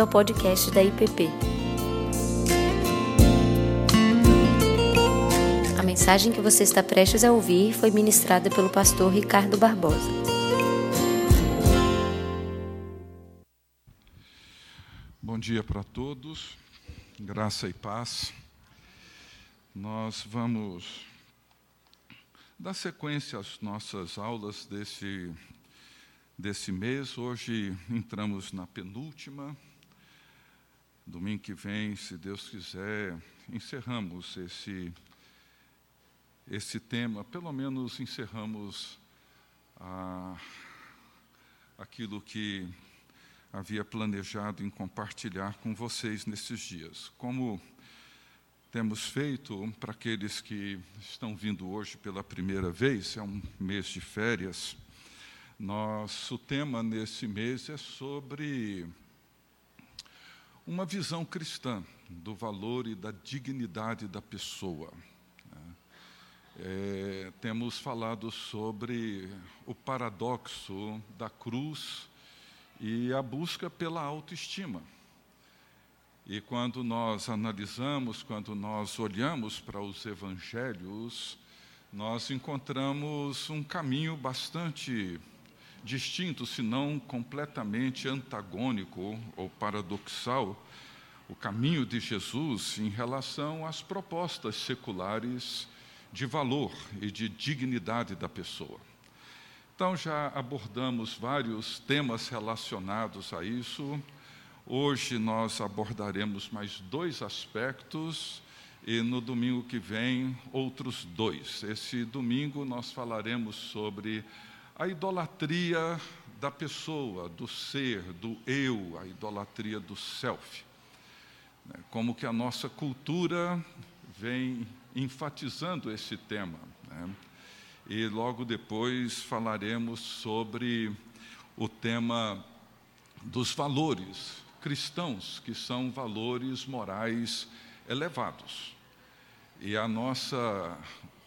bem-vindo ao podcast da IPP. A mensagem que você está prestes a ouvir foi ministrada pelo pastor Ricardo Barbosa. Bom dia para todos, graça e paz. Nós vamos dar sequência às nossas aulas desse desse mês. Hoje entramos na penúltima. Domingo que vem, se Deus quiser, encerramos esse esse tema, pelo menos encerramos aquilo que havia planejado em compartilhar com vocês nesses dias. Como temos feito para aqueles que estão vindo hoje pela primeira vez, é um mês de férias. Nosso tema nesse mês é sobre uma visão cristã do valor e da dignidade da pessoa. É, temos falado sobre o paradoxo da cruz e a busca pela autoestima. E quando nós analisamos, quando nós olhamos para os evangelhos, nós encontramos um caminho bastante distinto, se não completamente antagônico ou paradoxal, o caminho de Jesus em relação às propostas seculares de valor e de dignidade da pessoa. Então, já abordamos vários temas relacionados a isso. Hoje nós abordaremos mais dois aspectos e no domingo que vem outros dois. Esse domingo nós falaremos sobre a idolatria da pessoa, do ser, do eu, a idolatria do self. Né? Como que a nossa cultura vem enfatizando esse tema. Né? E logo depois falaremos sobre o tema dos valores cristãos, que são valores morais elevados. E a nossa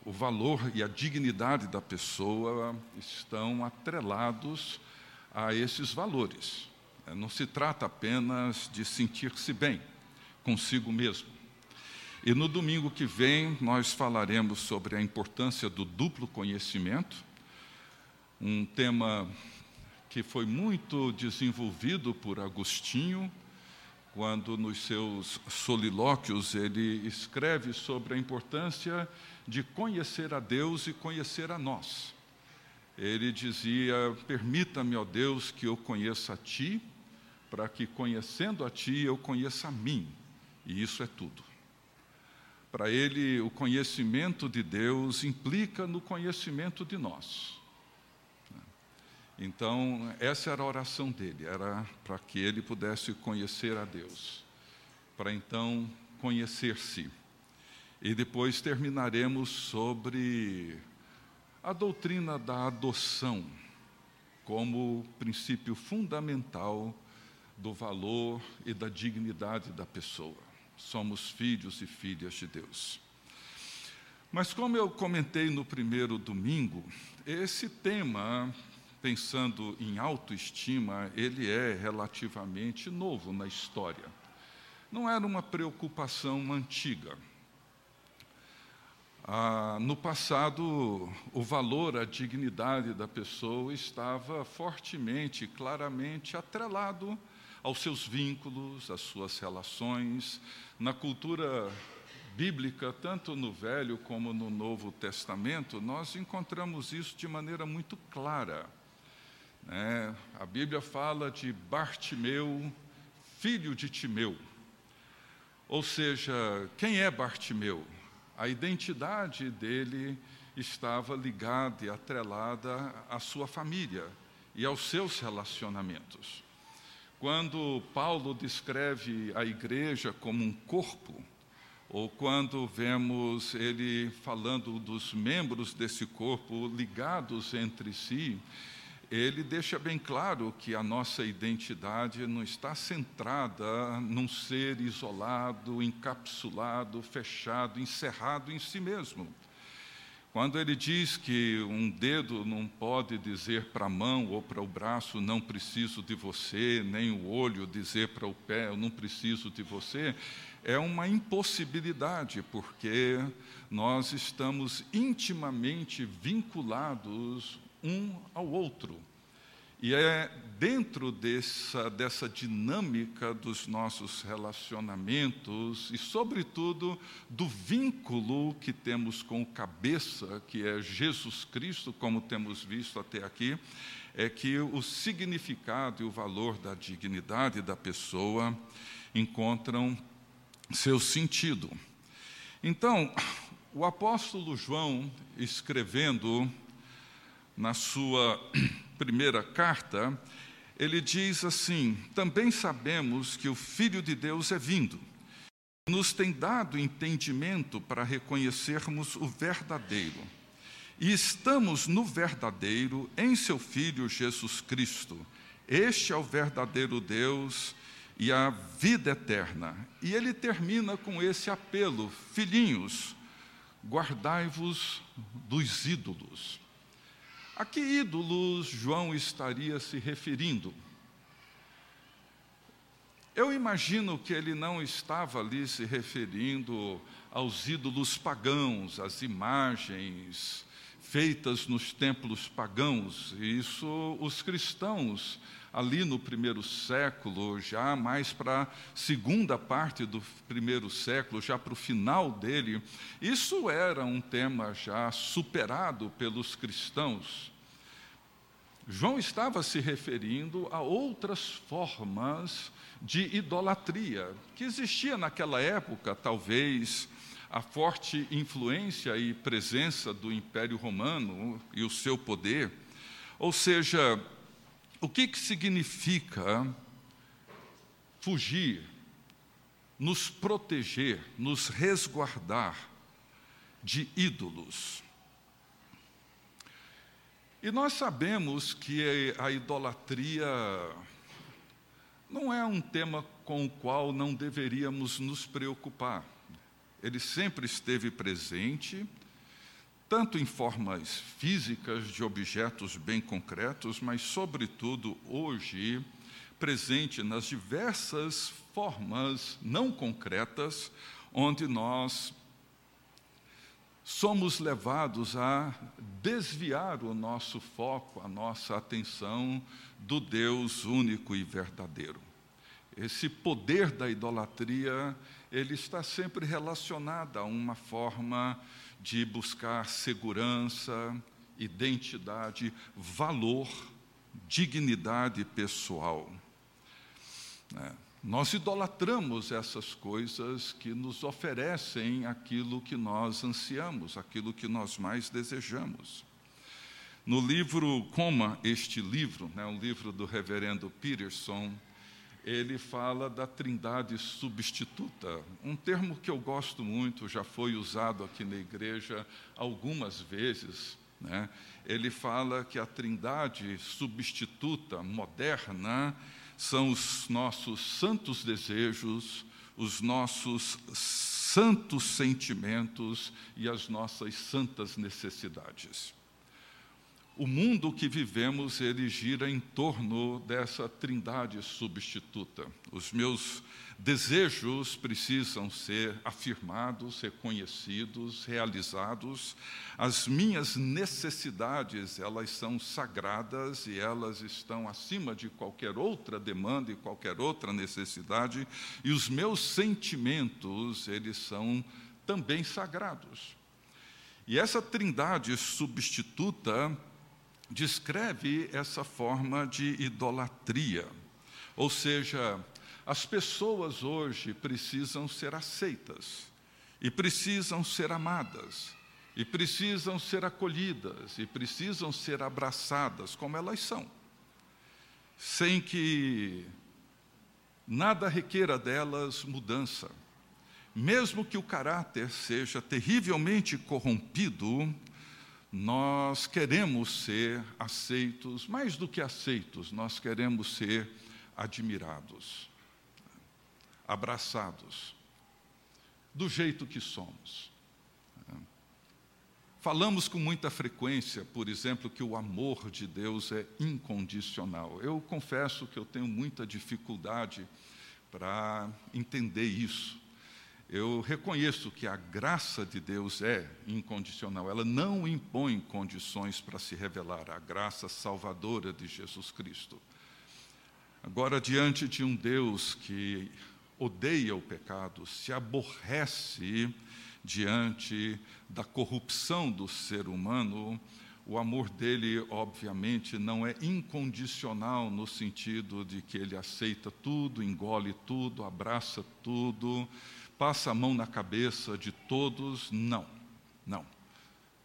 o valor e a dignidade da pessoa estão atrelados a esses valores. É, não se trata apenas de sentir-se bem consigo mesmo. E no domingo que vem, nós falaremos sobre a importância do duplo conhecimento, um tema que foi muito desenvolvido por Agostinho, quando nos seus solilóquios ele escreve sobre a importância conhecer a Deus e conhecer a nós. Ele dizia: Permita-me, ó Deus, que eu conheça a Ti, para que conhecendo a Ti eu conheça a mim. E isso é tudo. Para ele, o conhecimento de Deus implica no conhecimento de nós. Então, essa era a oração dele, era para que ele pudesse conhecer a Deus, para então conhecer-se. E depois terminaremos sobre a doutrina da adoção como princípio fundamental do valor e da dignidade da pessoa. Somos filhos e filhas de Deus. Mas, como eu comentei no primeiro domingo, esse tema, pensando em autoestima, ele é relativamente novo na história. Não era uma preocupação antiga. Ah, no passado, o valor, a dignidade da pessoa estava fortemente, claramente atrelado aos seus vínculos, às suas relações. Na cultura bíblica, tanto no Velho como no Novo Testamento, nós encontramos isso de maneira muito clara. Né? A Bíblia fala de Bartimeu, filho de Timeu. Ou seja, quem é Bartimeu? A identidade dele estava ligada e atrelada à sua família e aos seus relacionamentos. Quando Paulo descreve a igreja como um corpo, ou quando vemos ele falando dos membros desse corpo ligados entre si, ele deixa bem claro que a nossa identidade não está centrada num ser isolado, encapsulado, fechado, encerrado em si mesmo. Quando ele diz que um dedo não pode dizer para a mão ou para o braço, não preciso de você, nem o olho dizer para o pé, eu não preciso de você, é uma impossibilidade, porque nós estamos intimamente vinculados um ao outro. E é dentro dessa, dessa dinâmica dos nossos relacionamentos e, sobretudo, do vínculo que temos com o cabeça, que é Jesus Cristo, como temos visto até aqui, é que o significado e o valor da dignidade da pessoa encontram seu sentido. Então, o apóstolo João, escrevendo na sua primeira carta, ele diz assim: Também sabemos que o Filho de Deus é vindo, nos tem dado entendimento para reconhecermos o verdadeiro. E estamos no verdadeiro em seu Filho Jesus Cristo. Este é o verdadeiro Deus e a vida eterna. E ele termina com esse apelo: Filhinhos, guardai-vos dos ídolos. A que ídolos João estaria se referindo? Eu imagino que ele não estava ali se referindo aos ídolos pagãos, às imagens feitas nos templos pagãos. Isso os cristãos ali no primeiro século, já mais para a segunda parte do primeiro século, já para o final dele, isso era um tema já superado pelos cristãos. João estava se referindo a outras formas de idolatria que existia naquela época, talvez a forte influência e presença do Império Romano e o seu poder. Ou seja, o que, que significa fugir, nos proteger, nos resguardar de ídolos? E nós sabemos que a idolatria não é um tema com o qual não deveríamos nos preocupar. Ele sempre esteve presente tanto em formas físicas de objetos bem concretos, mas, sobretudo, hoje, presente nas diversas formas não concretas, onde nós somos levados a desviar o nosso foco, a nossa atenção do Deus único e verdadeiro. Esse poder da idolatria, ele está sempre relacionado a uma forma de buscar segurança, identidade, valor, dignidade pessoal. É. Nós idolatramos essas coisas que nos oferecem aquilo que nós ansiamos, aquilo que nós mais desejamos. No livro Coma este livro, né, um livro do reverendo Peterson, ele fala da trindade substituta, um termo que eu gosto muito, já foi usado aqui na igreja algumas vezes. Né? Ele fala que a trindade substituta, moderna, são os nossos santos desejos, os nossos santos sentimentos e as nossas santas necessidades. O mundo que vivemos, ele gira em torno dessa trindade substituta. Os meus desejos precisam ser afirmados, reconhecidos, realizados. As minhas necessidades, elas são sagradas e elas estão acima de qualquer outra demanda e qualquer outra necessidade. E os meus sentimentos, eles são também sagrados. E essa trindade substituta descreve essa forma de idolatria. Ou seja, as pessoas hoje precisam ser aceitas, e precisam ser amadas, e precisam ser acolhidas, e precisam ser abraçadas como elas são, sem que nada requeira delas mudança. Mesmo que o caráter seja terrivelmente corrompido, nós queremos ser aceitos, mais do que aceitos, nós queremos ser admirados, abraçados, do jeito que somos. Falamos com muita frequência, por exemplo, que o amor de Deus é incondicional. Eu confesso que eu tenho muita dificuldade para entender isso. Eu reconheço que a graça de Deus é incondicional, ela não impõe condições para se revelar, a graça salvadora de Jesus Cristo. Agora, diante de um Deus que odeia o pecado, se aborrece diante da corrupção do ser humano, o amor dele, obviamente, não é incondicional no sentido de que ele aceita tudo, engole tudo, abraça tudo, passa a mão na cabeça de todos. Não, não.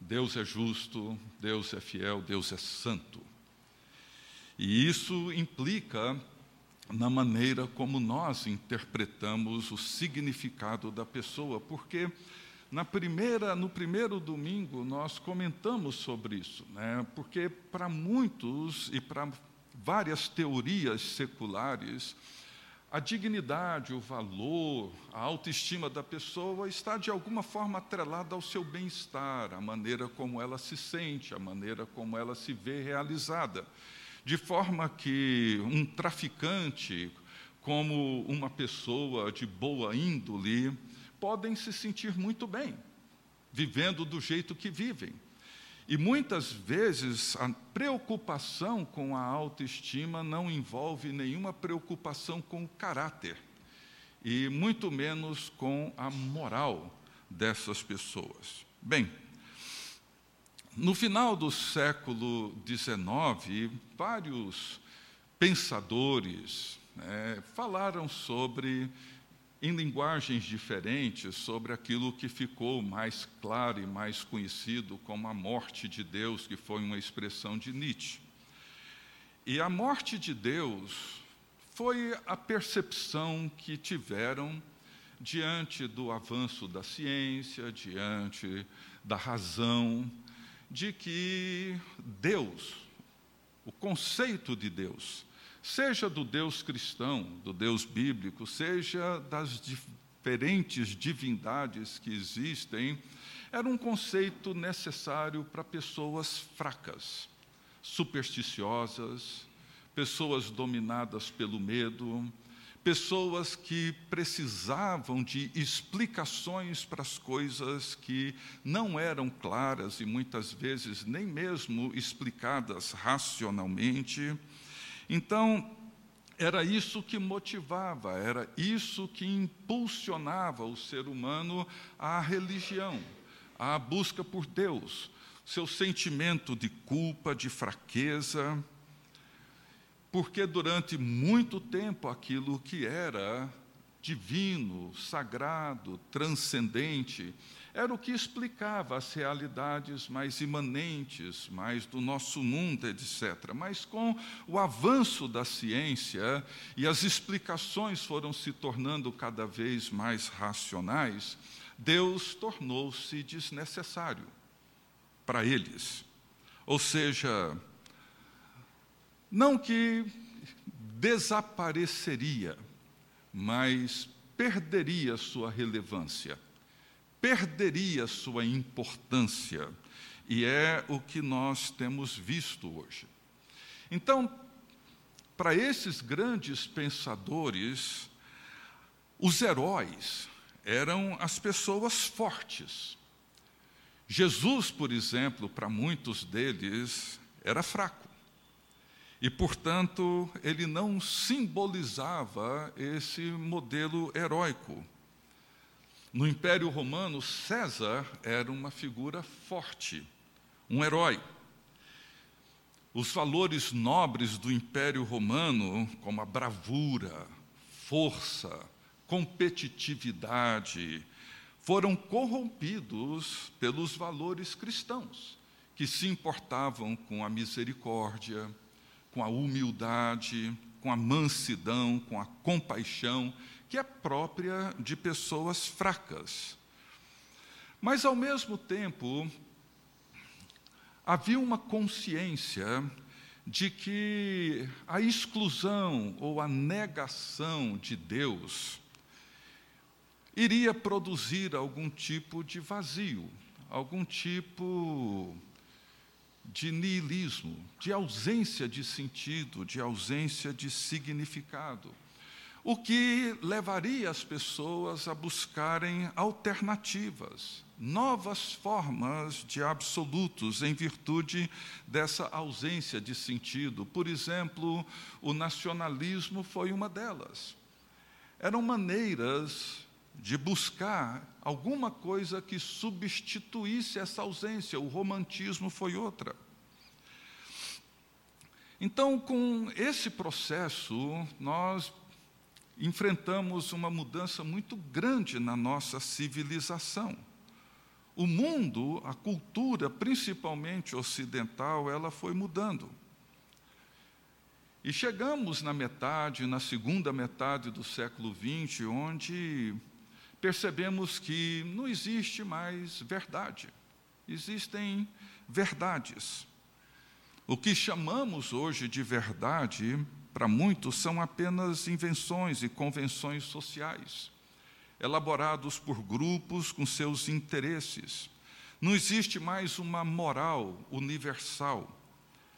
Deus é justo, Deus é fiel, Deus é santo. E isso implica na maneira como nós interpretamos o significado da pessoa, porque na primeira, no primeiro domingo, nós comentamos sobre isso, né? porque para muitos e para várias teorias seculares, a dignidade, o valor, a autoestima da pessoa está de alguma forma atrelada ao seu bem-estar, a maneira como ela se sente, a maneira como ela se vê realizada. De forma que um traficante, como uma pessoa de boa índole, podem se sentir muito bem, vivendo do jeito que vivem. E muitas vezes a preocupação com a autoestima não envolve nenhuma preocupação com o caráter, e muito menos com a moral dessas pessoas. Bem, no final do século XIX, vários pensadores né, falaram sobre em linguagens diferentes sobre aquilo que ficou mais claro e mais conhecido como a morte de Deus, que foi uma expressão de Nietzsche. E a morte de Deus foi a percepção que tiveram diante do avanço da ciência, diante da razão, de que Deus, o conceito de Deus, seja do Deus cristão, do Deus bíblico, seja das diferentes divindades que existem, era um conceito necessário para pessoas fracas, supersticiosas, pessoas dominadas pelo medo, pessoas que precisavam de explicações para as coisas que não eram claras e muitas vezes nem mesmo explicadas racionalmente. Então, era isso que motivava, era isso que impulsionava o ser humano à religião, à busca por Deus, seu sentimento de culpa, de fraqueza, porque durante muito tempo aquilo que era divino, sagrado, transcendente, era o que explicava as realidades mais imanentes, mais do nosso mundo, etc. Mas com o avanço da ciência e as explicações foram se tornando cada vez mais racionais, Deus tornou-se desnecessário para eles. Ou seja, não que desapareceria, mas perderia sua relevância perderia sua importância. E é o que nós temos visto hoje. Então, para esses grandes pensadores, os heróis eram as pessoas fortes. Jesus, por exemplo, para muitos deles, era fraco. E, portanto, ele não simbolizava esse modelo heróico. No Império Romano, César era uma figura forte, um herói. Os valores nobres do Império Romano, como a bravura, força, competitividade, foram corrompidos pelos valores cristãos, que se importavam com a misericórdia, com a humildade, com a mansidão, com a compaixão que é própria de pessoas fracas. Mas, ao mesmo tempo, havia uma consciência de que a exclusão ou a negação de Deus iria produzir algum tipo de vazio, algum tipo de niilismo, de ausência de sentido, de ausência de significado. O que levaria as pessoas a buscarem alternativas, novas formas de absolutos em virtude dessa ausência de sentido. Por exemplo, o nacionalismo foi uma delas. Eram maneiras de buscar alguma coisa que substituísse essa ausência. O romantismo foi outra. Então, com esse processo, nós enfrentamos uma mudança muito grande na nossa civilização. O mundo, a cultura, principalmente ocidental, ela foi mudando. E chegamos na metade, na segunda metade do século XX, onde percebemos que não existe mais verdade, existem verdades. O que chamamos hoje de verdade, para muitos, são apenas invenções e convenções sociais elaborados por grupos com seus interesses. Não existe mais uma moral universal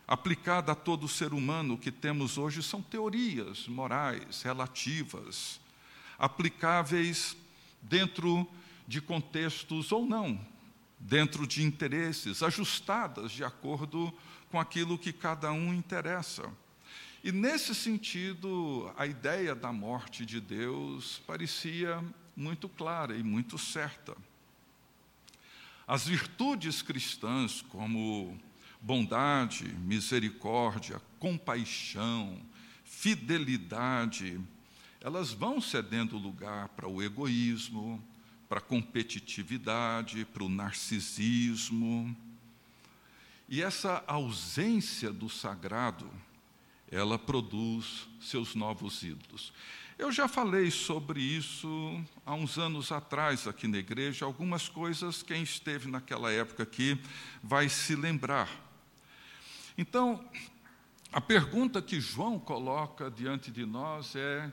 aplicada a todo ser humano. Que temos hoje são teorias morais relativas, aplicáveis dentro de contextos ou não, dentro de interesses, ajustadas de acordo com aquilo que cada um interessa. E nesse sentido, a ideia da morte de Deus parecia muito clara e muito certa. As virtudes cristãs, como bondade, misericórdia, compaixão, fidelidade, elas vão cedendo lugar para o egoísmo, para a competitividade, para o narcisismo. E essa ausência do sagrado, ela produz seus novos ídolos. Eu já falei sobre isso há uns anos atrás aqui na igreja, algumas coisas quem esteve naquela época aqui vai se lembrar. Então, a pergunta que João coloca diante de nós é: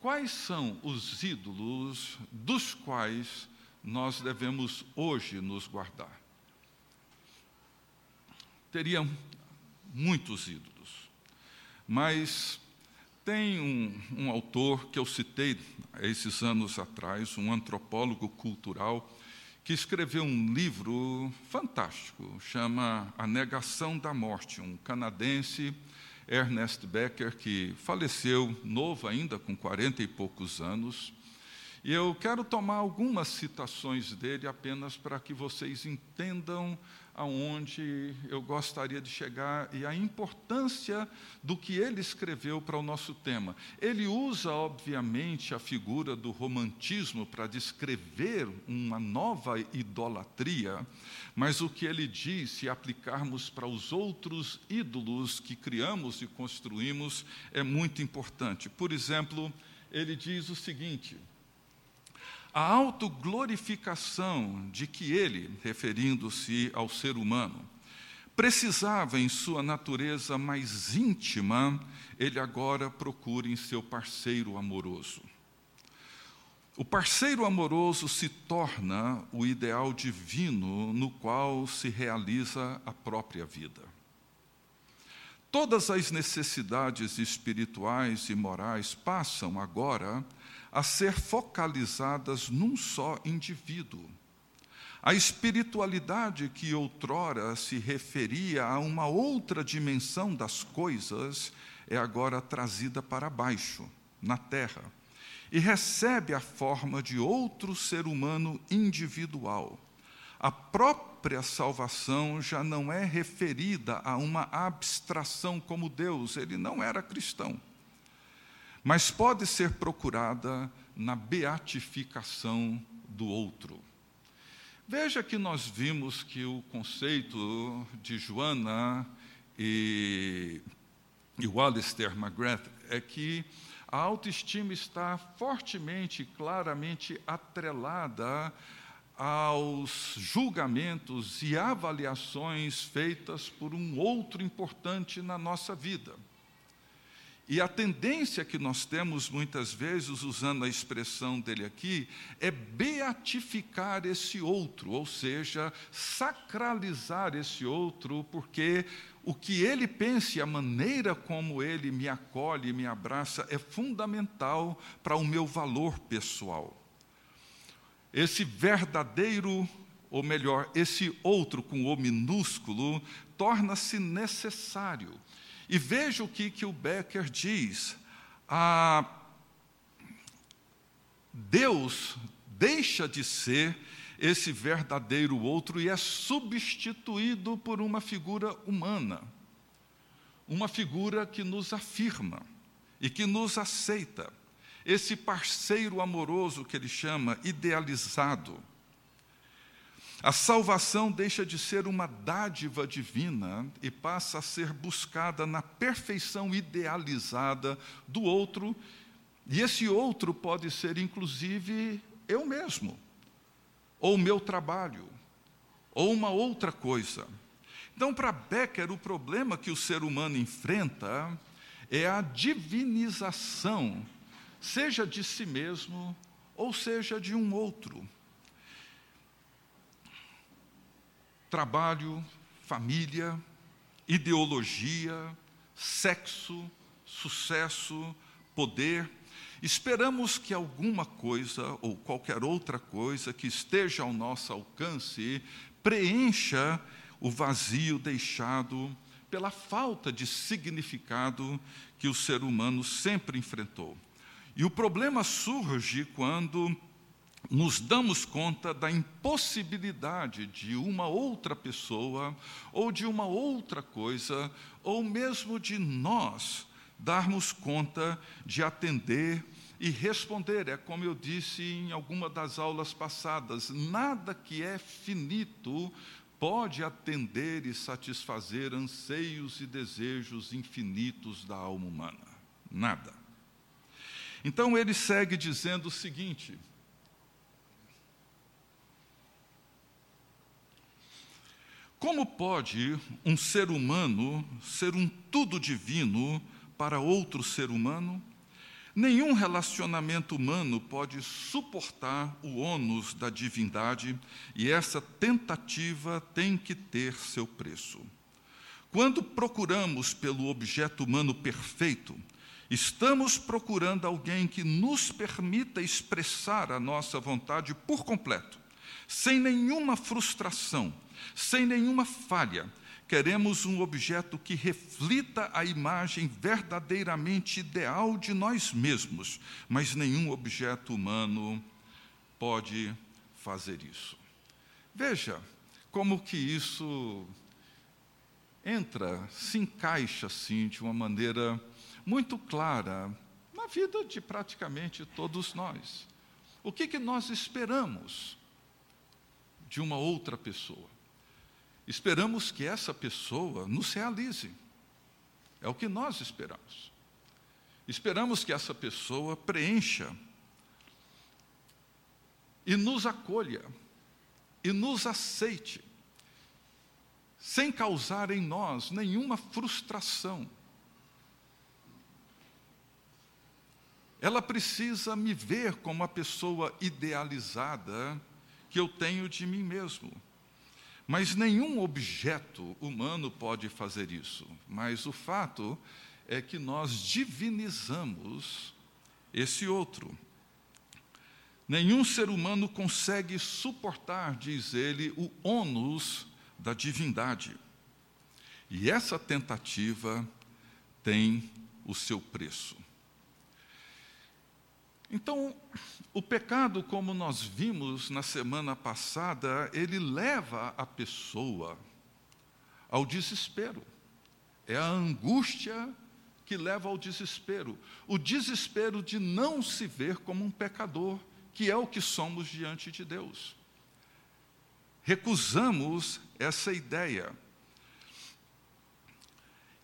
quais são os ídolos dos quais nós devemos hoje nos guardar? Teriam muitos ídolos, mas tem um, um, autor que eu citei esses anos atrás, um antropólogo cultural, que escreveu um livro fantástico, chama A Negação da Morte, um canadense, Ernest Becker, que faleceu novo ainda, com quarenta e poucos anos. E eu quero tomar algumas citações dele apenas para que vocês entendam aonde eu gostaria de chegar e a importância do que ele escreveu para o nosso tema. Ele usa, obviamente, a figura do romantismo para descrever uma nova idolatria, mas o que ele diz, se aplicarmos para os outros ídolos que criamos e construímos, é muito importante. Por exemplo, ele diz o seguinte: a autoglorificação de que ele, referindo-se ao ser humano, precisava em sua natureza mais íntima, ele agora procura em seu parceiro amoroso. O parceiro amoroso se torna o ideal divino no qual se realiza a própria vida. Todas as necessidades espirituais e morais passam agora a ser focalizadas num só indivíduo. A espiritualidade que outrora se referia a uma outra dimensão das coisas é agora trazida para baixo, na terra, e recebe a forma de outro ser humano individual. A própria salvação já não é referida a uma abstração como Deus, ele não era cristão mas pode ser procurada na beatificação do outro. Veja que nós vimos que o conceito de Joana e, e o Alistair McGrath é que a autoestima está fortemente, claramente atrelada aos julgamentos e avaliações feitas por um outro importante na nossa vida. E a tendência que nós temos muitas vezes, usando a expressão dele aqui, é beatificar esse outro, ou seja, sacralizar esse outro, porque o que ele pensa e a maneira como ele me acolhe e me abraça é fundamental para o meu valor pessoal. Esse verdadeiro, ou melhor, esse outro com o minúsculo, torna-se necessário e veja o que, que o Becker diz. Ah, Deus deixa de ser esse verdadeiro outro e é substituído por uma figura humana, uma figura que nos afirma e que nos aceita, esse parceiro amoroso que ele chama idealizado a salvação deixa de ser uma dádiva divina e passa a ser buscada na perfeição idealizada do outro, e esse outro pode ser inclusive eu mesmo, ou meu trabalho, ou uma outra coisa. Então, para Becker, o problema que o ser humano enfrenta é a divinização, seja de si mesmo, ou seja de um outro. Trabalho, família, ideologia, sexo, sucesso, poder. Esperamos que alguma coisa ou qualquer outra coisa que esteja ao nosso alcance preencha o vazio deixado pela falta de significado que o ser humano sempre enfrentou. E o problema surge quando nos damos conta da impossibilidade de uma outra pessoa, ou de uma outra coisa, ou mesmo de nós darmos conta de atender e responder. É como eu disse em alguma das aulas passadas: nada que é finito pode atender e satisfazer anseios e desejos infinitos da alma humana. Nada. Então ele segue dizendo o seguinte Como pode um ser humano ser um tudo divino para outro ser humano? Nenhum relacionamento humano pode suportar o ônus da divindade e essa tentativa tem que ter seu preço. Quando procuramos pelo objeto humano perfeito, estamos procurando alguém que nos permita expressar a nossa vontade por completo, sem nenhuma frustração sem nenhuma falha. Queremos um objeto que reflita a imagem verdadeiramente ideal de nós mesmos, mas nenhum objeto humano pode fazer isso. Veja como que isso entra, se encaixa assim de uma maneira muito clara na vida de praticamente todos nós. O que, que nós esperamos de uma outra pessoa? Esperamos que essa pessoa nos realize. É o que nós esperamos. Esperamos que essa pessoa preencha e nos acolha e nos aceite, sem causar em nós nenhuma frustração. Ela precisa me ver como a pessoa idealizada que eu tenho de mim mesmo. Mas nenhum objeto humano pode fazer isso. Mas o fato é que nós divinizamos esse outro. Nenhum ser humano consegue suportar, diz ele, o ônus da divindade. E essa tentativa tem o seu preço. Então, o pecado, como nós vimos na semana passada, ele leva a pessoa ao desespero. É a angústia que leva ao desespero. O desespero de não se ver como um pecador, que é o que somos diante de Deus. Recusamos essa ideia.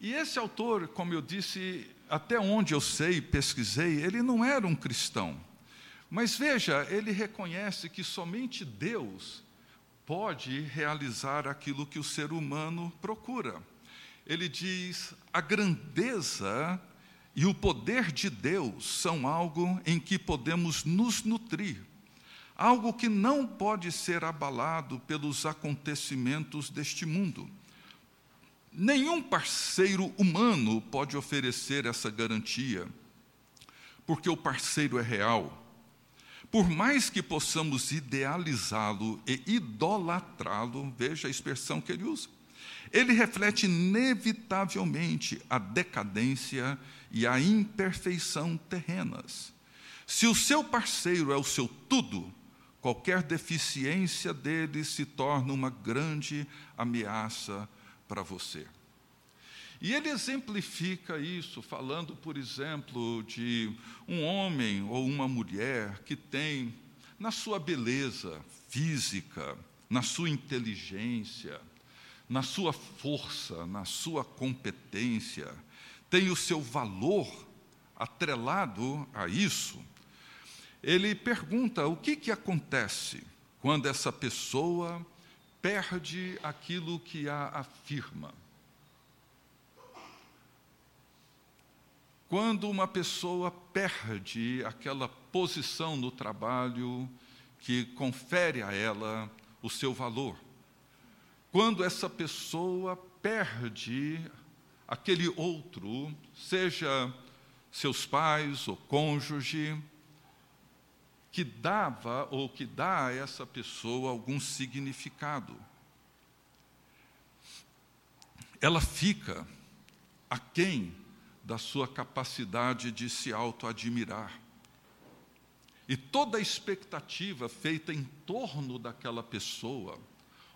E esse autor, como eu disse, até onde eu sei, pesquisei, ele não era um cristão. Mas veja, ele reconhece que somente Deus pode realizar aquilo que o ser humano procura. Ele diz: a grandeza e o poder de Deus são algo em que podemos nos nutrir, algo que não pode ser abalado pelos acontecimentos deste mundo. Nenhum parceiro humano pode oferecer essa garantia, porque o parceiro é real. Por mais que possamos idealizá-lo e idolatrá-lo, veja a expressão que ele usa, ele reflete inevitavelmente a decadência e a imperfeição terrenas. Se o seu parceiro é o seu tudo, qualquer deficiência dele se torna uma grande ameaça para você. E ele exemplifica isso falando, por exemplo, de um homem ou uma mulher que tem, na sua beleza física, na sua inteligência, na sua força, na sua competência, tem o seu valor atrelado a isso, ele pergunta o que, que acontece quando essa pessoa perde aquilo que a afirma. Quando uma pessoa perde aquela posição no trabalho que confere a ela o seu valor. Quando essa pessoa perde aquele outro, seja seus pais ou cônjuge, que dava ou que dá a essa pessoa algum significado. Ela fica aquém da sua capacidade de se auto-admirar. E toda a expectativa feita em torno daquela pessoa,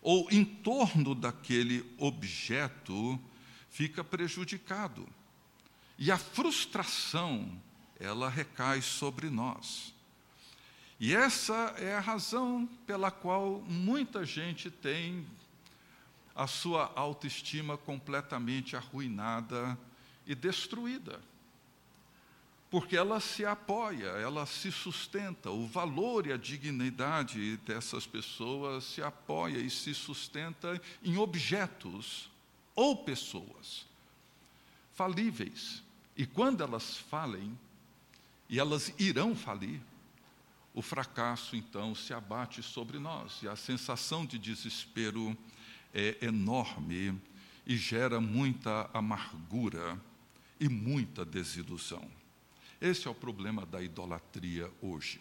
ou em torno daquele objeto, fica prejudicado. E a frustração, ela recai sobre nós. E essa é a razão pela qual muita gente tem a sua autoestima completamente arruinada e destruída. Porque ela se apoia, ela se sustenta, o valor e a dignidade dessas pessoas se apoia e se sustenta em objetos ou pessoas falíveis. E quando elas falem, e elas irão falir, o fracasso então se abate sobre nós e a sensação de desespero é enorme e gera muita amargura e muita desilusão. Esse é o problema da idolatria hoje.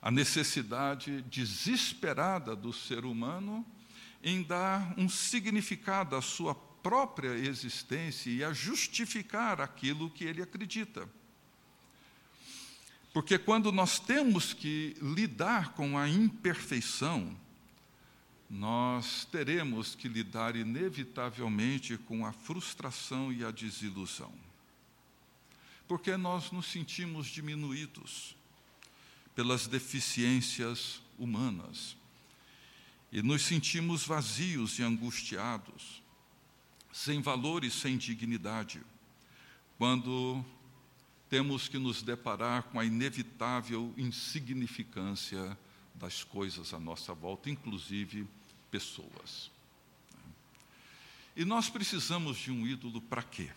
A necessidade desesperada do ser humano em dar um significado à sua própria existência e a justificar aquilo que ele acredita. Porque quando nós temos que lidar com a imperfeição, nós teremos que lidar inevitavelmente com a frustração e a desilusão. Porque nós nos sentimos diminuídos pelas deficiências humanas e nos sentimos vazios e angustiados, sem valor e sem dignidade, quando temos que nos deparar com a inevitável insignificância das coisas à nossa volta, inclusive pessoas. E nós precisamos de um ídolo para quê?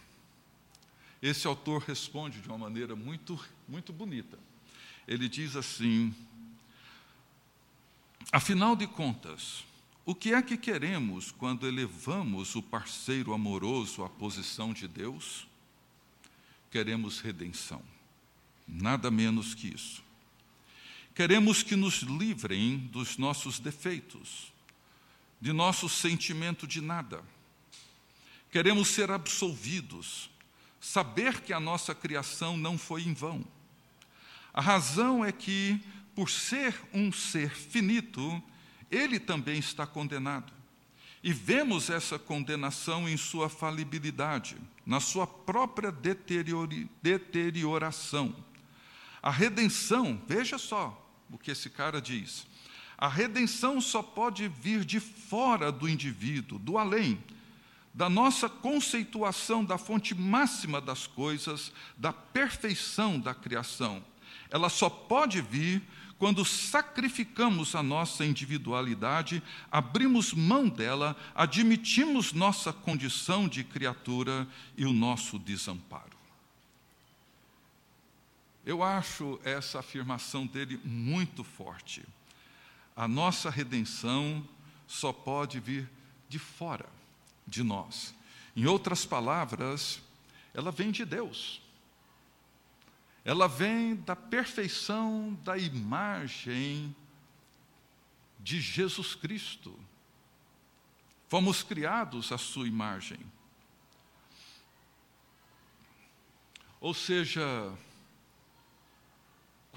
Esse autor responde de uma maneira muito, muito bonita. Ele diz assim: Afinal de contas, o que é que queremos quando elevamos o parceiro amoroso à posição de Deus? Queremos redenção, nada menos que isso. Queremos que nos livrem dos nossos defeitos, de nosso sentimento de nada. Queremos ser absolvidos, saber que a nossa criação não foi em vão. A razão é que, por ser um ser finito, ele também está condenado. E vemos essa condenação em sua falibilidade, na sua própria deterioração. A redenção, veja só o que esse cara diz. A redenção só pode vir de fora do indivíduo, do além, da nossa conceituação da fonte máxima das coisas, da perfeição da criação. Ela só pode vir quando sacrificamos a nossa individualidade, abrimos mão dela, admitimos nossa condição de criatura e o nosso desamparo. Eu acho essa afirmação dele muito forte. A nossa redenção só pode vir de fora de nós. Em outras palavras, ela vem de Deus. Ela vem da perfeição da imagem de Jesus Cristo. Fomos criados à sua imagem. Ou seja,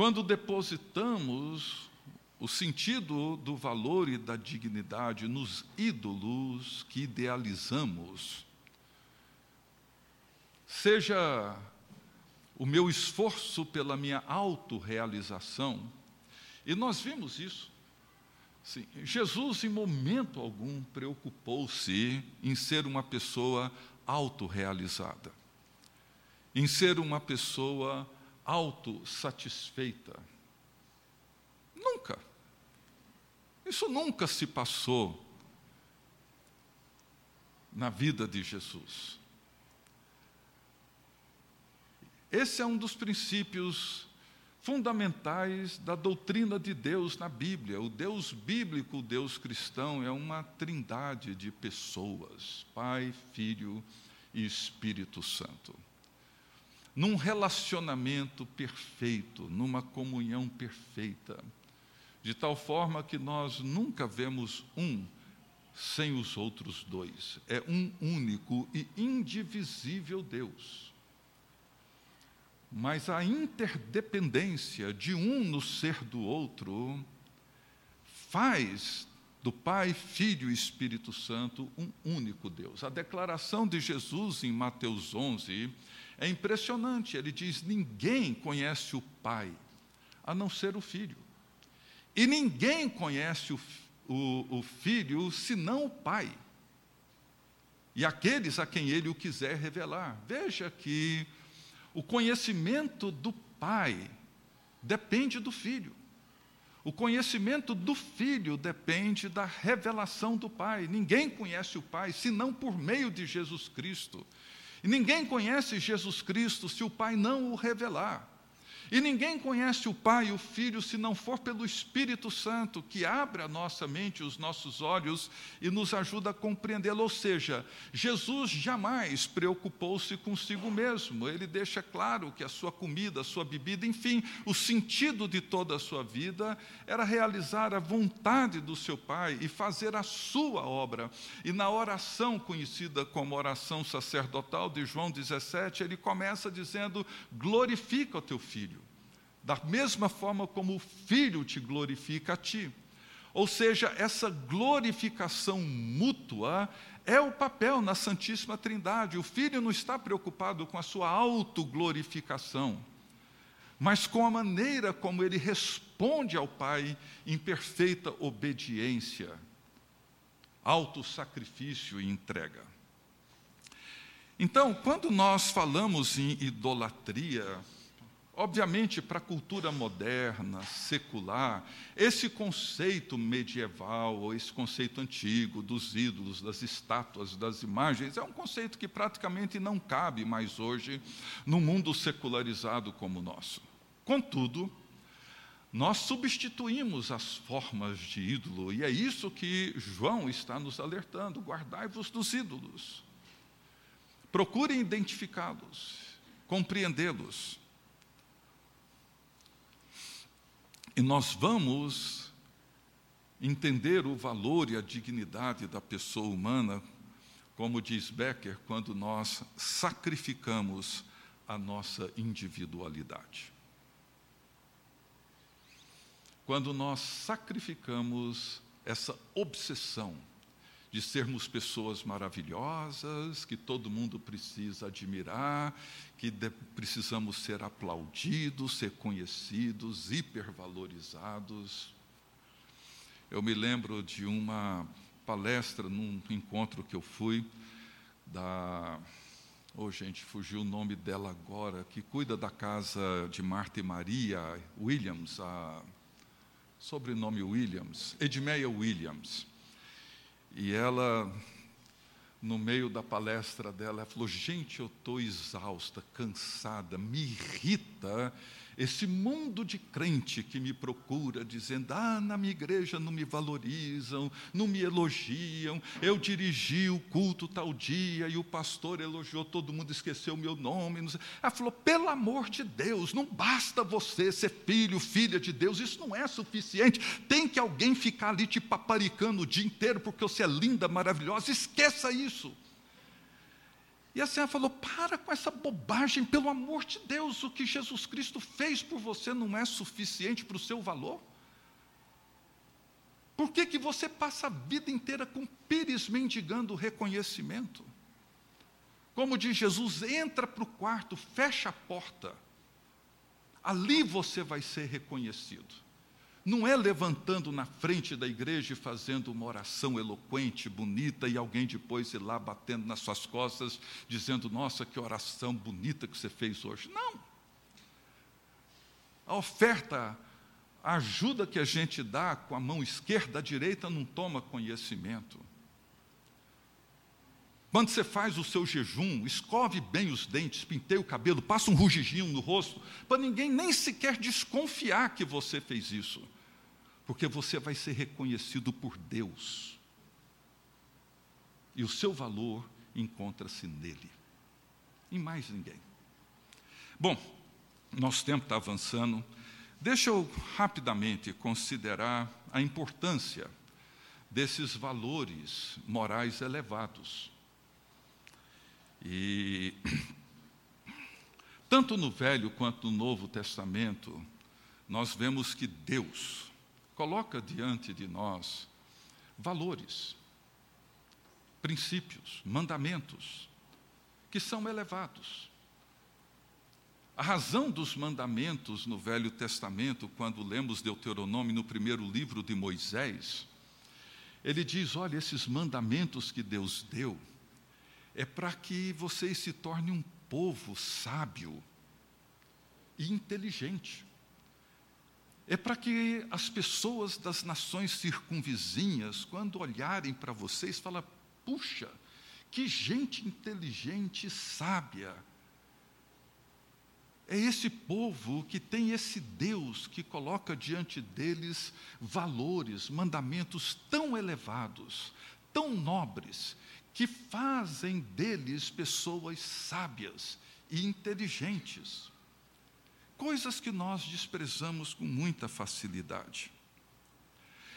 quando depositamos o sentido do valor e da dignidade nos ídolos que idealizamos, seja o meu esforço pela minha autorrealização, e nós vimos isso. Sim, Jesus, em momento algum, preocupou-se em ser uma pessoa autorrealizada, em ser uma pessoa autossatisfeita. Nunca. Isso nunca se passou na vida de Jesus. Esse é um dos princípios fundamentais da doutrina de Deus na Bíblia. O Deus bíblico, o Deus cristão, é uma trindade de pessoas: Pai, Filho e Espírito Santo num relacionamento perfeito, numa comunhão perfeita, de tal forma que nós nunca vemos um sem os outros dois. É um único e indivisível Deus. Mas a interdependência de um no ser do outro faz do Pai, Filho e Espírito Santo um único Deus. A declaração de Jesus em Mateus 11 é impressionante. Ele diz: ninguém conhece o Pai a não ser o Filho. E ninguém conhece o, o, o Filho senão o Pai. E aqueles a quem ele o quiser revelar. Veja que o conhecimento do Pai depende do Filho. O conhecimento do Filho depende da revelação do Pai. Ninguém conhece o Pai senão por meio de Jesus Cristo. E ninguém conhece Jesus Cristo se o Pai não o revelar. E ninguém conhece o Pai e o Filho se não for pelo Espírito Santo, que abre a nossa mente, os nossos olhos e nos ajuda a compreendê-lo. Ou seja, Jesus jamais preocupou-se consigo mesmo. Ele deixa claro que a sua comida, a sua bebida, enfim, o sentido de toda a sua vida era realizar a vontade do seu Pai e fazer a sua obra. E na oração conhecida como oração sacerdotal de João 17, ele começa dizendo: glorifica o teu filho da mesma forma como o Filho te glorifica a ti. Ou seja, essa glorificação mútua é o papel na Santíssima Trindade. O Filho não está preocupado com a sua autoglorificação, mas com a maneira como ele responde ao Pai em perfeita obediência, autossacrifício e entrega. Então, quando nós falamos em idolatria, Obviamente, para a cultura moderna, secular, esse conceito medieval, ou esse conceito antigo dos ídolos, das estátuas, das imagens, é um conceito que praticamente não cabe mais hoje no mundo secularizado como o nosso. Contudo, nós substituímos as formas de ídolo, e é isso que João está nos alertando: guardai-vos dos ídolos. Procurem identificá-los, compreendê-los. E nós vamos entender o valor e a dignidade da pessoa humana, como diz Becker, quando nós sacrificamos a nossa individualidade. Quando nós sacrificamos essa obsessão de sermos pessoas maravilhosas, que todo mundo precisa admirar, que precisamos ser aplaudidos, ser conhecidos, hipervalorizados. Eu me lembro de uma palestra num encontro que eu fui da Oh, gente, fugiu o nome dela agora, que cuida da casa de Marta e Maria Williams, a sobrenome Williams, Edmeia Williams. E ela, no meio da palestra dela, ela falou: Gente, eu estou exausta, cansada, me irrita esse mundo de crente que me procura, dizendo: ah, na minha igreja não me valorizam, não me elogiam, eu dirigi o culto tal dia e o pastor elogiou, todo mundo esqueceu o meu nome. Ela falou: pelo amor de Deus, não basta você ser filho, filha de Deus, isso não é suficiente. Tem que alguém ficar ali te paparicando o dia inteiro porque você é linda, maravilhosa, esqueça isso. E a senhora falou: para com essa bobagem, pelo amor de Deus, o que Jesus Cristo fez por você não é suficiente para o seu valor? Por que, que você passa a vida inteira com pires mendigando reconhecimento? Como diz Jesus, entra para o quarto, fecha a porta, ali você vai ser reconhecido. Não é levantando na frente da igreja e fazendo uma oração eloquente, bonita, e alguém depois ir lá batendo nas suas costas, dizendo: Nossa, que oração bonita que você fez hoje. Não. A oferta, a ajuda que a gente dá com a mão esquerda, a direita não toma conhecimento. Quando você faz o seu jejum, escove bem os dentes, penteie o cabelo, passa um rugidinho no rosto, para ninguém nem sequer desconfiar que você fez isso, porque você vai ser reconhecido por Deus. E o seu valor encontra-se nele, em mais ninguém. Bom, nosso tempo está avançando. Deixa eu rapidamente considerar a importância desses valores morais elevados e tanto no Velho quanto no Novo Testamento, nós vemos que Deus coloca diante de nós valores, princípios, mandamentos, que são elevados. A razão dos mandamentos no Velho Testamento, quando lemos Deuteronômio no primeiro livro de Moisés, ele diz: olha, esses mandamentos que Deus deu, é para que vocês se tornem um povo sábio e inteligente. É para que as pessoas das nações circunvizinhas, quando olharem para vocês, falem: puxa, que gente inteligente e sábia. É esse povo que tem esse Deus que coloca diante deles valores, mandamentos tão elevados, tão nobres, que fazem deles pessoas sábias e inteligentes. Coisas que nós desprezamos com muita facilidade.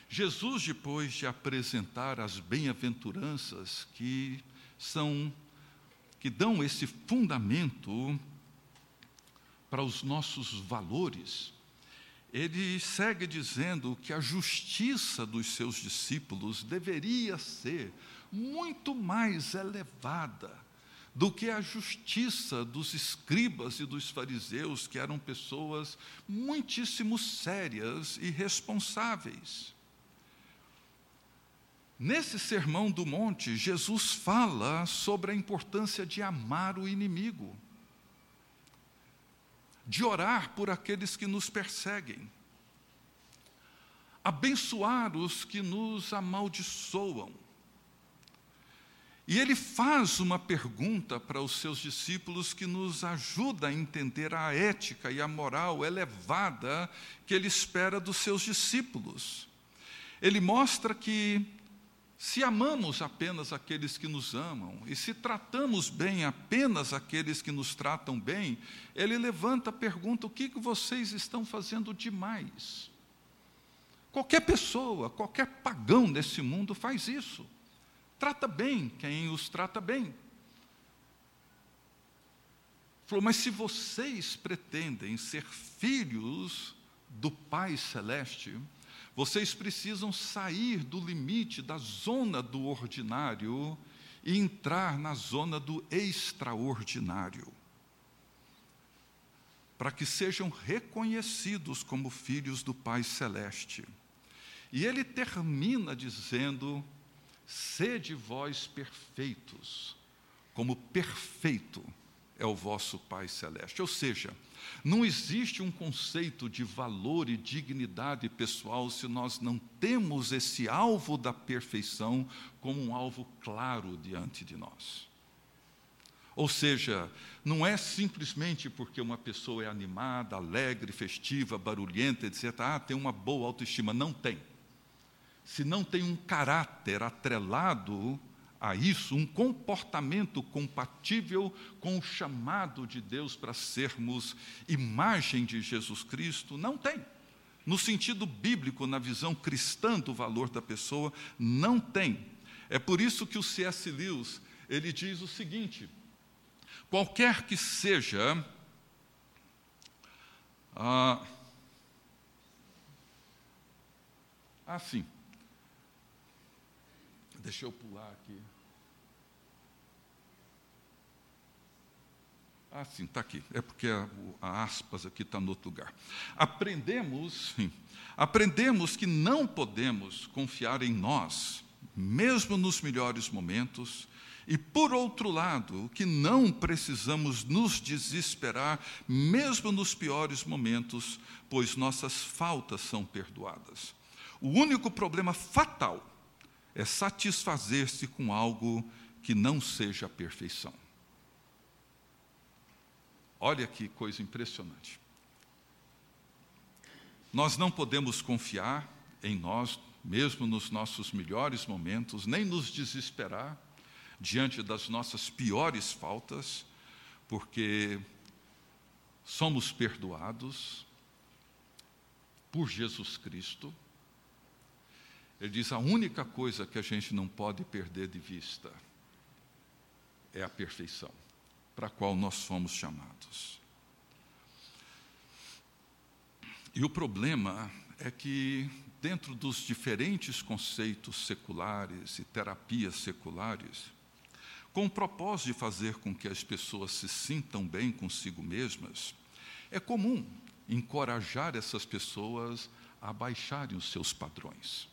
Jesus, depois de apresentar as bem-aventuranças que são que dão esse fundamento para os nossos valores, ele segue dizendo que a justiça dos seus discípulos deveria ser muito mais elevada do que a justiça dos escribas e dos fariseus, que eram pessoas muitíssimo sérias e responsáveis. Nesse sermão do monte, Jesus fala sobre a importância de amar o inimigo, de orar por aqueles que nos perseguem, abençoar os que nos amaldiçoam, e ele faz uma pergunta para os seus discípulos que nos ajuda a entender a ética e a moral elevada que ele espera dos seus discípulos. Ele mostra que, se amamos apenas aqueles que nos amam, e se tratamos bem apenas aqueles que nos tratam bem, ele levanta a pergunta: o que vocês estão fazendo demais? Qualquer pessoa, qualquer pagão nesse mundo faz isso trata bem quem os trata bem. Falou, mas se vocês pretendem ser filhos do Pai Celeste, vocês precisam sair do limite da zona do ordinário e entrar na zona do extraordinário, para que sejam reconhecidos como filhos do Pai Celeste. E ele termina dizendo Sede vós perfeitos, como perfeito é o vosso Pai Celeste. Ou seja, não existe um conceito de valor e dignidade pessoal se nós não temos esse alvo da perfeição como um alvo claro diante de nós. Ou seja, não é simplesmente porque uma pessoa é animada, alegre, festiva, barulhenta, etc. Ah, tem uma boa autoestima. Não tem. Se não tem um caráter atrelado a isso, um comportamento compatível com o chamado de Deus para sermos imagem de Jesus Cristo, não tem. No sentido bíblico, na visão cristã do valor da pessoa, não tem. É por isso que o C.S. Lewis, ele diz o seguinte: qualquer que seja ah, assim, deixa eu pular aqui. Ah, sim, está aqui. É porque a, a aspas aqui está no outro lugar. Aprendemos, sim, aprendemos que não podemos confiar em nós, mesmo nos melhores momentos, e, por outro lado, que não precisamos nos desesperar, mesmo nos piores momentos, pois nossas faltas são perdoadas. O único problema fatal é satisfazer-se com algo que não seja a perfeição. Olha que coisa impressionante. Nós não podemos confiar em nós, mesmo nos nossos melhores momentos, nem nos desesperar diante das nossas piores faltas, porque somos perdoados por Jesus Cristo. Ele diz: a única coisa que a gente não pode perder de vista é a perfeição para a qual nós fomos chamados. E o problema é que, dentro dos diferentes conceitos seculares e terapias seculares, com o propósito de fazer com que as pessoas se sintam bem consigo mesmas, é comum encorajar essas pessoas a baixarem os seus padrões,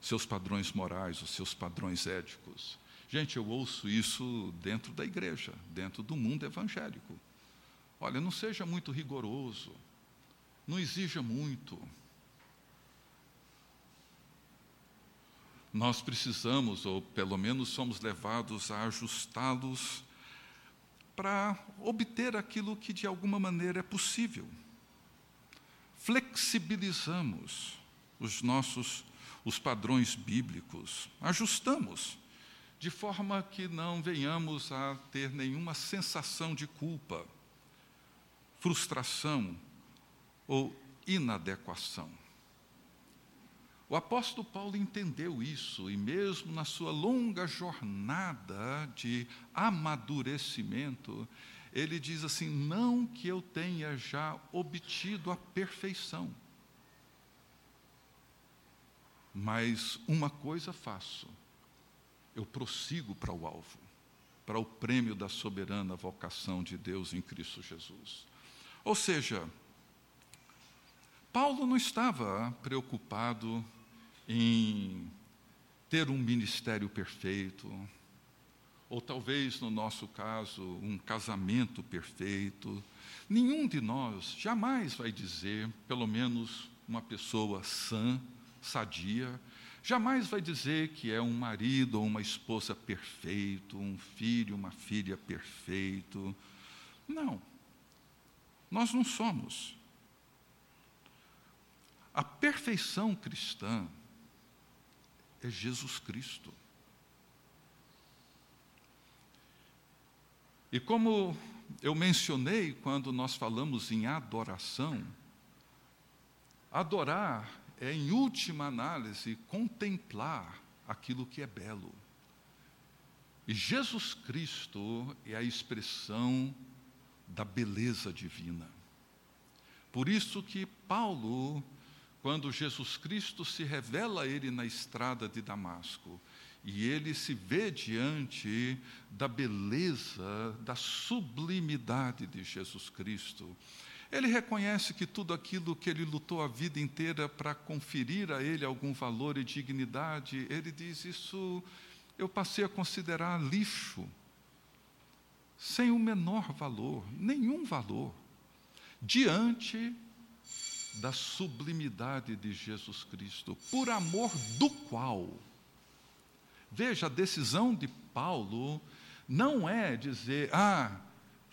seus padrões morais, os seus padrões éticos, Gente, eu ouço isso dentro da igreja, dentro do mundo evangélico. Olha, não seja muito rigoroso, não exija muito. Nós precisamos, ou pelo menos somos levados a ajustá-los para obter aquilo que de alguma maneira é possível. Flexibilizamos os nossos os padrões bíblicos, ajustamos de forma que não venhamos a ter nenhuma sensação de culpa, frustração ou inadequação. O apóstolo Paulo entendeu isso e, mesmo na sua longa jornada de amadurecimento, ele diz assim: não que eu tenha já obtido a perfeição, mas uma coisa faço eu prossigo para o alvo, para o prêmio da soberana vocação de Deus em Cristo Jesus. Ou seja, Paulo não estava preocupado em ter um ministério perfeito, ou talvez, no nosso caso, um casamento perfeito. Nenhum de nós jamais vai dizer, pelo menos uma pessoa sã, sadia, Jamais vai dizer que é um marido ou uma esposa perfeito, um filho, uma filha perfeito. Não. Nós não somos. A perfeição cristã é Jesus Cristo. E como eu mencionei quando nós falamos em adoração, adorar é, em última análise, contemplar aquilo que é belo. E Jesus Cristo é a expressão da beleza divina. Por isso que Paulo, quando Jesus Cristo se revela a ele na estrada de Damasco, e ele se vê diante da beleza, da sublimidade de Jesus Cristo, ele reconhece que tudo aquilo que ele lutou a vida inteira para conferir a ele algum valor e dignidade, ele diz: Isso eu passei a considerar lixo sem o menor valor, nenhum valor, diante da sublimidade de Jesus Cristo, por amor do qual. Veja, a decisão de Paulo não é dizer, ah,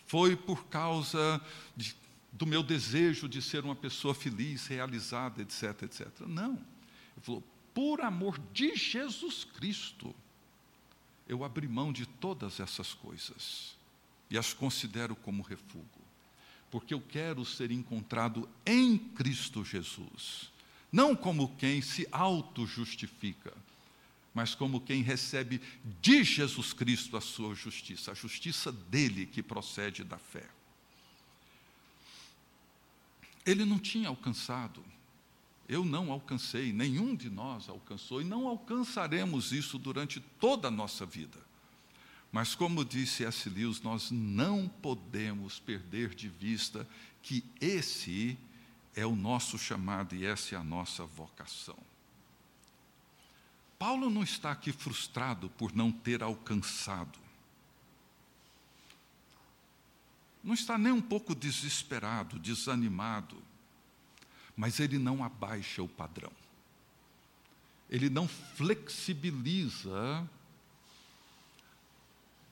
foi por causa de, do meu desejo de ser uma pessoa feliz, realizada, etc, etc. Não. Ele falou, por amor de Jesus Cristo, eu abri mão de todas essas coisas e as considero como refúgio, porque eu quero ser encontrado em Cristo Jesus, não como quem se auto-justifica, mas como quem recebe de Jesus Cristo a sua justiça, a justiça dele que procede da fé. Ele não tinha alcançado, eu não alcancei, nenhum de nós alcançou, e não alcançaremos isso durante toda a nossa vida. Mas, como disse S. Lewis, nós não podemos perder de vista que esse é o nosso chamado e essa é a nossa vocação. Paulo não está aqui frustrado por não ter alcançado. Não está nem um pouco desesperado, desanimado, mas ele não abaixa o padrão. Ele não flexibiliza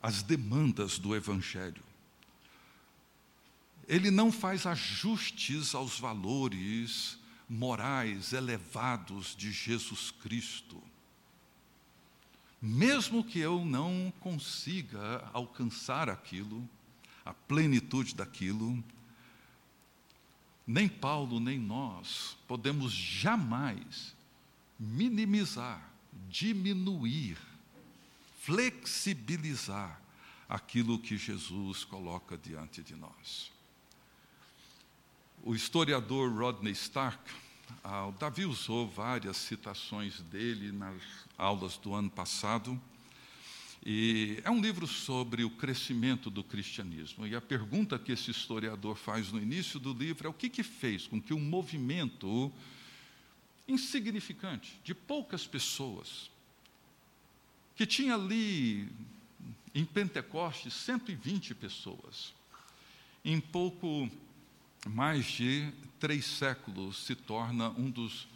as demandas do Evangelho. Ele não faz ajustes aos valores morais elevados de Jesus Cristo. Mesmo que eu não consiga alcançar aquilo, a plenitude daquilo, nem Paulo, nem nós podemos jamais minimizar, diminuir flexibilizar aquilo que Jesus coloca diante de nós. O historiador Rodney Stark, ah, o Davi usou várias citações dele nas aulas do ano passado, e é um livro sobre o crescimento do cristianismo. E a pergunta que esse historiador faz no início do livro é o que, que fez com que um movimento insignificante, de poucas pessoas, que tinha ali em Pentecostes 120 pessoas. Em pouco mais de três séculos se torna um dos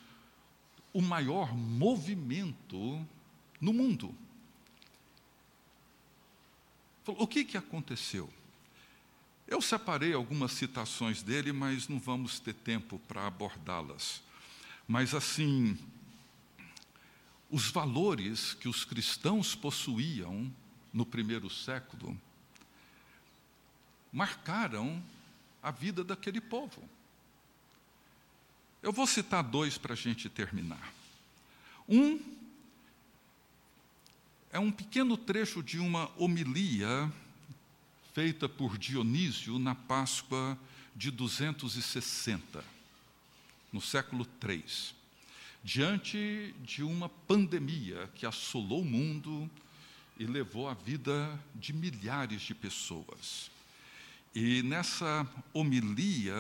o maior movimento no mundo. O que, que aconteceu? Eu separei algumas citações dele, mas não vamos ter tempo para abordá-las. Mas, assim, os valores que os cristãos possuíam no primeiro século marcaram a vida daquele povo. Eu vou citar dois para a gente terminar. Um é um pequeno trecho de uma homilia feita por Dionísio na Páscoa de 260, no século III diante de uma pandemia que assolou o mundo e levou a vida de milhares de pessoas. E nessa homilia,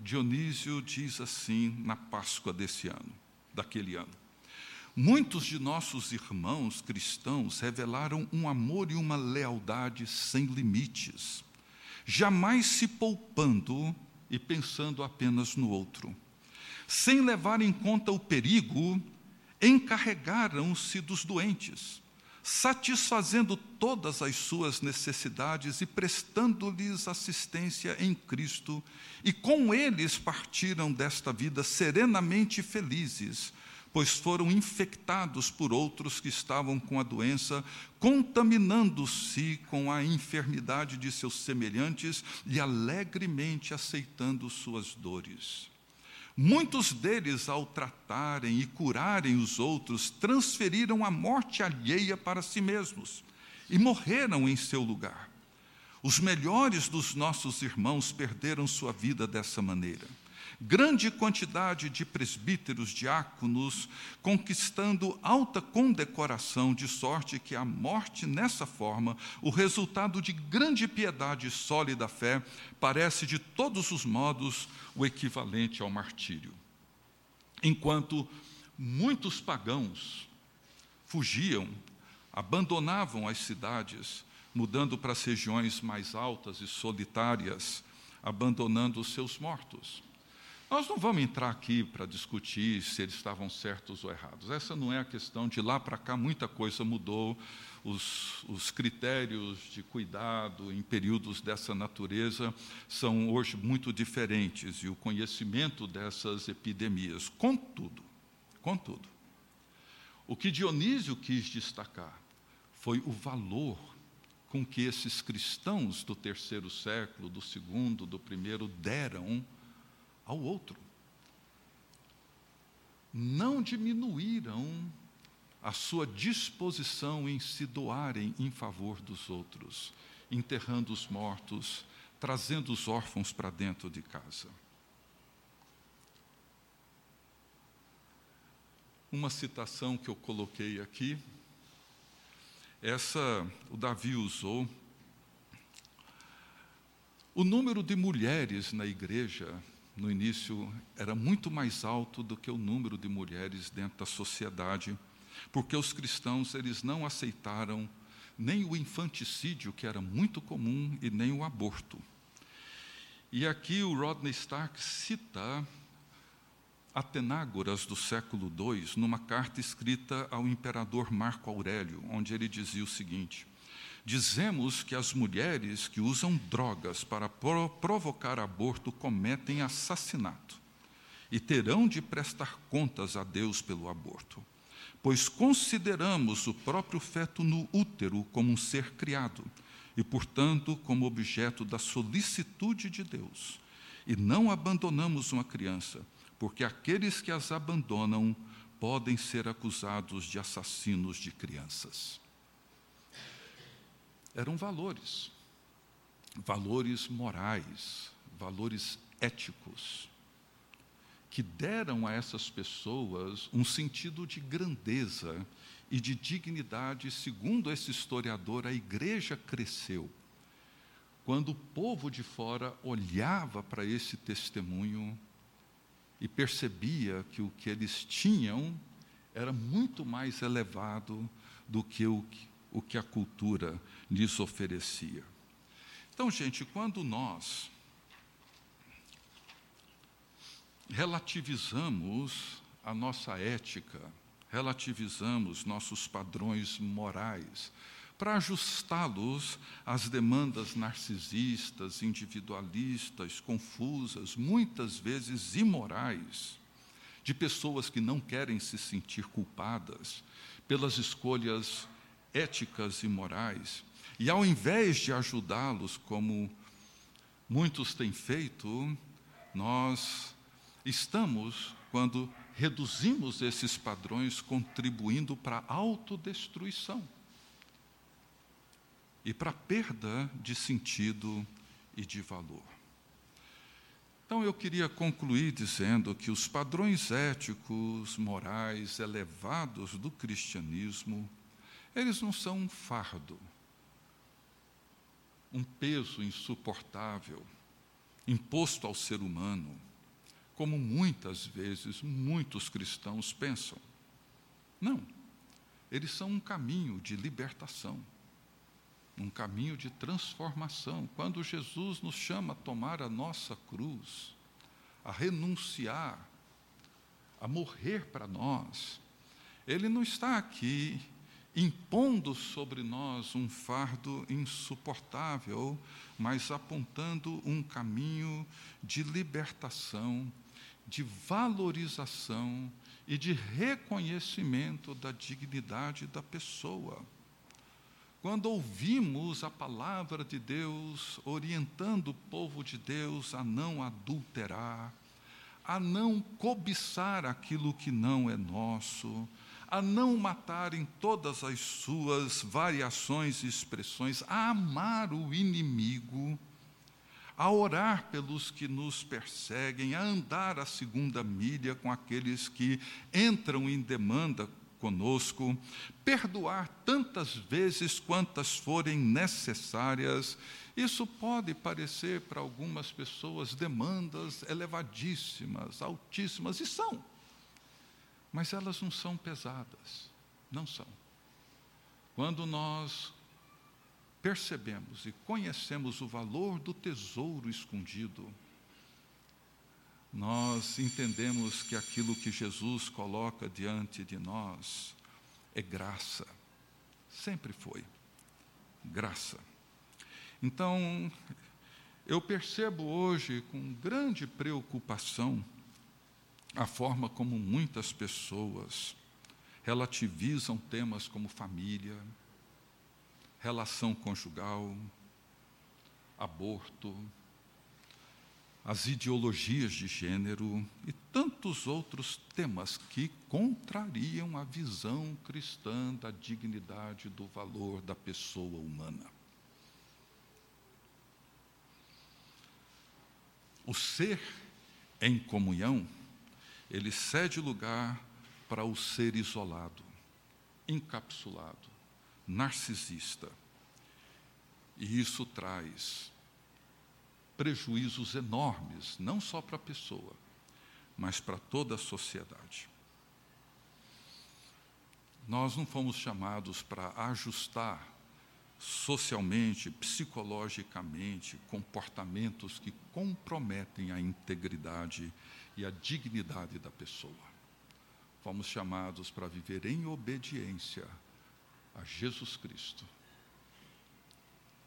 Dionísio diz assim na Páscoa desse ano, daquele ano: Muitos de nossos irmãos cristãos revelaram um amor e uma lealdade sem limites, jamais se poupando e pensando apenas no outro. Sem levar em conta o perigo, encarregaram-se dos doentes, satisfazendo todas as suas necessidades e prestando-lhes assistência em Cristo, e com eles partiram desta vida serenamente felizes, pois foram infectados por outros que estavam com a doença, contaminando-se com a enfermidade de seus semelhantes e alegremente aceitando suas dores. Muitos deles, ao tratarem e curarem os outros, transferiram a morte alheia para si mesmos e morreram em seu lugar. Os melhores dos nossos irmãos perderam sua vida dessa maneira grande quantidade de presbíteros, diáconos, conquistando alta condecoração, de sorte que a morte nessa forma, o resultado de grande piedade e sólida fé, parece de todos os modos o equivalente ao martírio. Enquanto muitos pagãos fugiam, abandonavam as cidades, mudando para as regiões mais altas e solitárias, abandonando os seus mortos. Nós não vamos entrar aqui para discutir se eles estavam certos ou errados. Essa não é a questão. De lá para cá, muita coisa mudou. Os, os, critérios de cuidado em períodos dessa natureza são hoje muito diferentes e o conhecimento dessas epidemias. Contudo, contudo, o que Dionísio quis destacar foi o valor com que esses cristãos do terceiro século, do segundo, do primeiro, deram ao outro. Não diminuíram a sua disposição em se doarem em favor dos outros, enterrando os mortos, trazendo os órfãos para dentro de casa. Uma citação que eu coloquei aqui, essa o Davi usou. O número de mulheres na igreja no início era muito mais alto do que o número de mulheres dentro da sociedade, porque os cristãos eles não aceitaram nem o infanticídio, que era muito comum, e nem o aborto. E aqui o Rodney Stark cita Atenágoras do século II, numa carta escrita ao imperador Marco Aurélio, onde ele dizia o seguinte: Dizemos que as mulheres que usam drogas para pro provocar aborto cometem assassinato e terão de prestar contas a Deus pelo aborto, pois consideramos o próprio feto no útero como um ser criado e, portanto, como objeto da solicitude de Deus. E não abandonamos uma criança, porque aqueles que as abandonam podem ser acusados de assassinos de crianças eram valores, valores morais, valores éticos, que deram a essas pessoas um sentido de grandeza e de dignidade. Segundo esse historiador, a igreja cresceu quando o povo de fora olhava para esse testemunho e percebia que o que eles tinham era muito mais elevado do que o que a cultura lhes oferecia. Então, gente, quando nós relativizamos a nossa ética, relativizamos nossos padrões morais, para ajustá-los às demandas narcisistas, individualistas, confusas, muitas vezes imorais, de pessoas que não querem se sentir culpadas pelas escolhas éticas e morais. E ao invés de ajudá-los, como muitos têm feito, nós estamos, quando reduzimos esses padrões, contribuindo para a autodestruição e para a perda de sentido e de valor. Então eu queria concluir dizendo que os padrões éticos, morais elevados do cristianismo eles não são um fardo, um peso insuportável, imposto ao ser humano, como muitas vezes muitos cristãos pensam. Não, eles são um caminho de libertação, um caminho de transformação. Quando Jesus nos chama a tomar a nossa cruz, a renunciar, a morrer para nós, Ele não está aqui impondo sobre nós um fardo insuportável, mas apontando um caminho de libertação, de valorização e de reconhecimento da dignidade da pessoa. Quando ouvimos a palavra de Deus orientando o povo de Deus a não adulterar, a não cobiçar aquilo que não é nosso, a não matar em todas as suas variações e expressões, a amar o inimigo, a orar pelos que nos perseguem, a andar a segunda milha com aqueles que entram em demanda conosco, perdoar tantas vezes quantas forem necessárias. Isso pode parecer para algumas pessoas demandas elevadíssimas, altíssimas, e são. Mas elas não são pesadas, não são. Quando nós percebemos e conhecemos o valor do tesouro escondido, nós entendemos que aquilo que Jesus coloca diante de nós é graça. Sempre foi graça. Então, eu percebo hoje com grande preocupação a forma como muitas pessoas relativizam temas como família, relação conjugal, aborto, as ideologias de gênero e tantos outros temas que contrariam a visão cristã da dignidade do valor da pessoa humana. O ser em comunhão, ele cede lugar para o ser isolado, encapsulado, narcisista. E isso traz prejuízos enormes, não só para a pessoa, mas para toda a sociedade. Nós não fomos chamados para ajustar socialmente, psicologicamente, comportamentos que comprometem a integridade e a dignidade da pessoa. Fomos chamados para viver em obediência a Jesus Cristo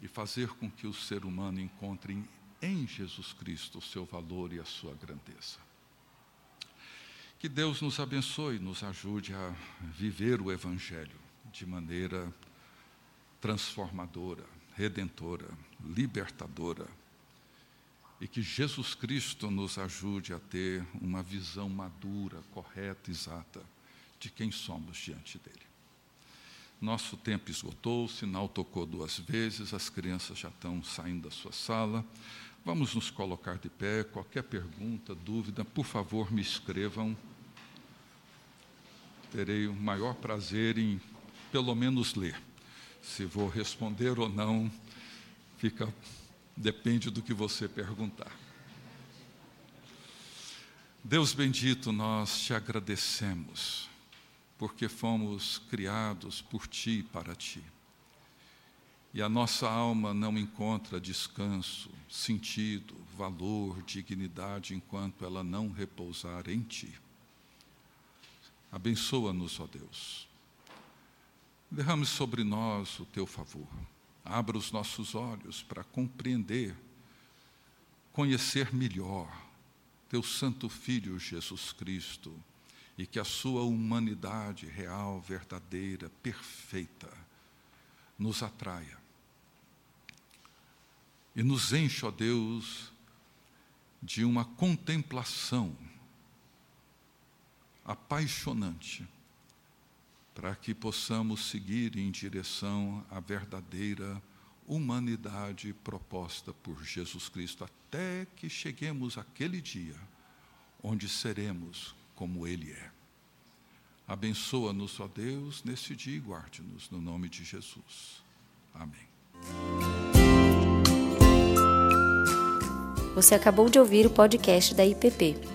e fazer com que o ser humano encontre em Jesus Cristo o seu valor e a sua grandeza. Que Deus nos abençoe, nos ajude a viver o Evangelho de maneira transformadora, redentora, libertadora. E que Jesus Cristo nos ajude a ter uma visão madura, correta, exata de quem somos diante dele. Nosso tempo esgotou, o sinal tocou duas vezes, as crianças já estão saindo da sua sala. Vamos nos colocar de pé. Qualquer pergunta, dúvida, por favor, me escrevam. Terei o maior prazer em, pelo menos, ler. Se vou responder ou não, fica depende do que você perguntar. Deus bendito, nós te agradecemos, porque fomos criados por ti e para ti. E a nossa alma não encontra descanso, sentido, valor, dignidade enquanto ela não repousar em ti. Abençoa-nos, ó Deus Derrame sobre nós o teu favor. Abra os nossos olhos para compreender, conhecer melhor teu Santo Filho Jesus Cristo e que a sua humanidade real, verdadeira, perfeita, nos atraia. E nos enche, ó Deus, de uma contemplação apaixonante para que possamos seguir em direção à verdadeira humanidade proposta por Jesus Cristo, até que cheguemos àquele dia onde seremos como Ele é. Abençoa-nos, ó Deus, nesse dia e guarde-nos, no nome de Jesus. Amém. Você acabou de ouvir o podcast da IPP.